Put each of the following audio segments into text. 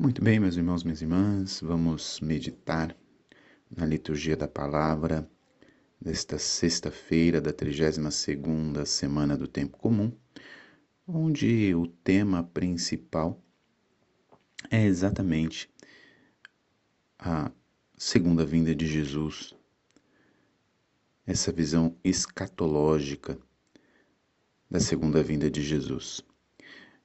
Muito bem, meus irmãos, minhas irmãs, vamos meditar na liturgia da palavra desta sexta-feira da 32ª semana do tempo comum, onde o tema principal é exatamente a segunda vinda de Jesus. Essa visão escatológica da segunda vinda de Jesus.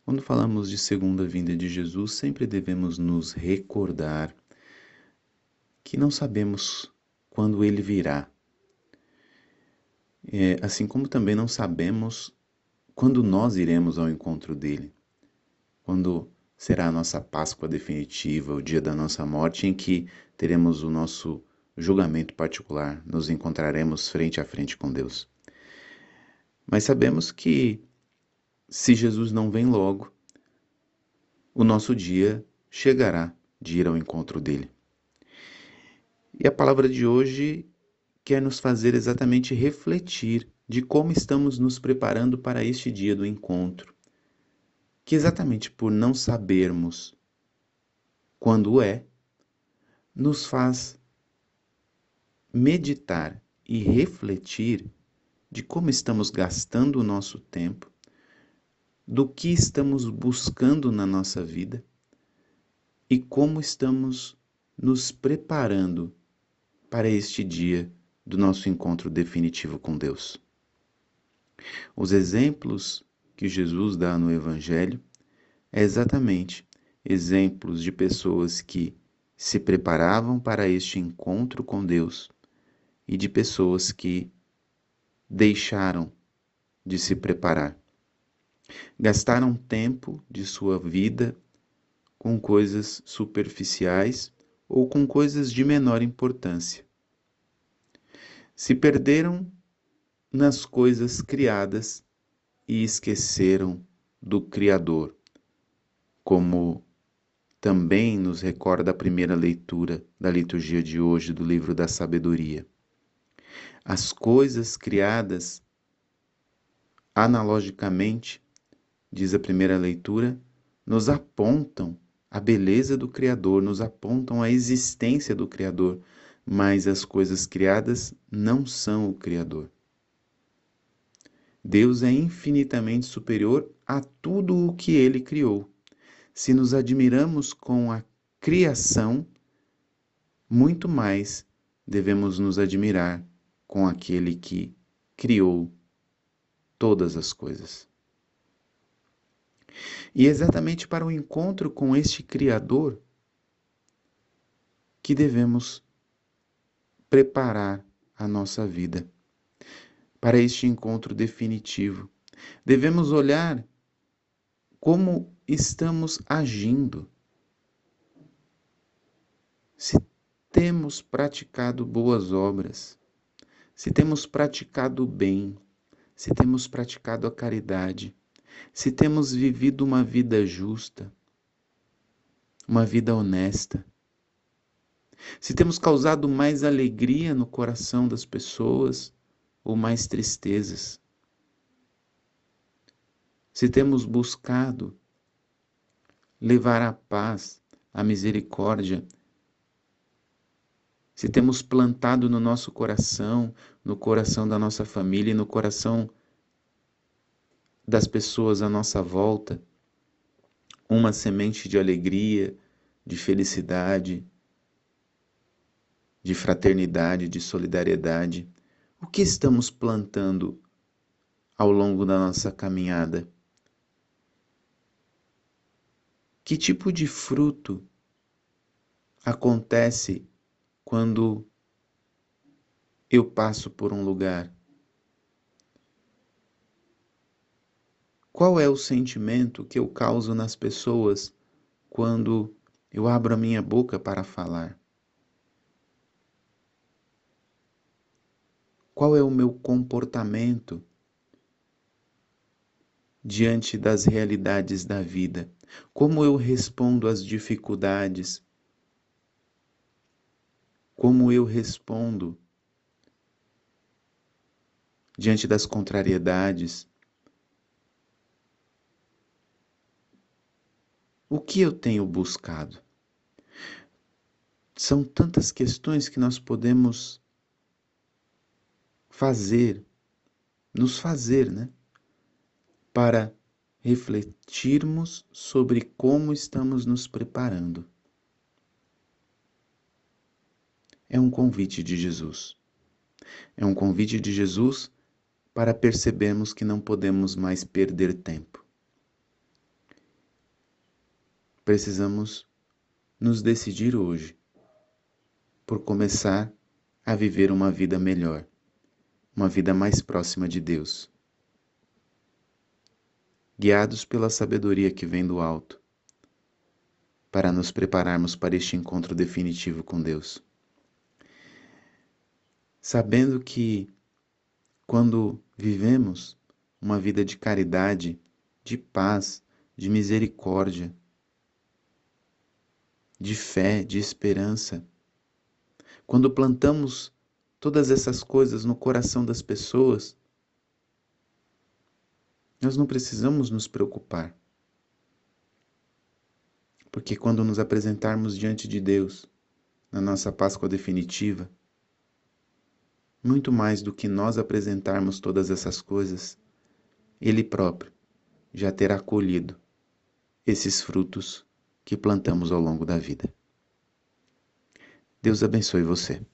Quando falamos de segunda vinda de Jesus, sempre devemos nos recordar que não sabemos quando ele virá. É, assim como também não sabemos quando nós iremos ao encontro dele. Quando será a nossa Páscoa definitiva, o dia da nossa morte, em que teremos o nosso julgamento particular, nos encontraremos frente a frente com Deus. Mas sabemos que se Jesus não vem logo, o nosso dia chegará de ir ao encontro dele. E a palavra de hoje quer nos fazer exatamente refletir de como estamos nos preparando para este dia do encontro, que exatamente por não sabermos quando é, nos faz meditar e refletir de como estamos gastando o nosso tempo do que estamos buscando na nossa vida e como estamos nos preparando para este dia do nosso encontro definitivo com Deus. Os exemplos que Jesus dá no Evangelho é exatamente exemplos de pessoas que se preparavam para este encontro com Deus e de pessoas que deixaram de se preparar Gastaram tempo de sua vida com coisas superficiais ou com coisas de menor importância. Se perderam nas coisas criadas e esqueceram do Criador, como também nos recorda a primeira leitura da liturgia de hoje do livro da Sabedoria. As coisas criadas, analogicamente, diz a primeira leitura, nos apontam a beleza do Criador, nos apontam a existência do Criador, mas as coisas criadas não são o Criador. Deus é infinitamente superior a tudo o que ele criou. Se nos admiramos com a criação, muito mais devemos nos admirar com aquele que criou todas as coisas. E é exatamente para o encontro com este Criador que devemos preparar a nossa vida para este encontro definitivo. Devemos olhar como estamos agindo. Se temos praticado boas obras, se temos praticado o bem, se temos praticado a caridade, se temos vivido uma vida justa, uma vida honesta, se temos causado mais alegria no coração das pessoas ou mais tristezas, se temos buscado levar a paz, a misericórdia, se temos plantado no nosso coração, no coração da nossa família e no coração das pessoas à nossa volta uma semente de alegria, de felicidade, de fraternidade, de solidariedade. O que estamos plantando ao longo da nossa caminhada? Que tipo de fruto acontece quando eu passo por um lugar? Qual é o sentimento que eu causo nas pessoas quando eu abro a minha boca para falar? Qual é o meu comportamento diante das realidades da vida? Como eu respondo às dificuldades? Como eu respondo diante das contrariedades? O que eu tenho buscado? São tantas questões que nós podemos fazer, nos fazer, né? Para refletirmos sobre como estamos nos preparando. É um convite de Jesus. É um convite de Jesus para percebermos que não podemos mais perder tempo. Precisamos nos decidir hoje por começar a viver uma vida melhor, uma vida mais próxima de Deus. Guiados pela sabedoria que vem do alto, para nos prepararmos para este encontro definitivo com Deus sabendo que quando vivemos uma vida de caridade, de paz, de misericórdia, de fé, de esperança, quando plantamos todas essas coisas no coração das pessoas, nós não precisamos nos preocupar. Porque quando nos apresentarmos diante de Deus, na nossa Páscoa definitiva, muito mais do que nós apresentarmos todas essas coisas, Ele próprio já terá colhido esses frutos que plantamos ao longo da vida. Deus abençoe você.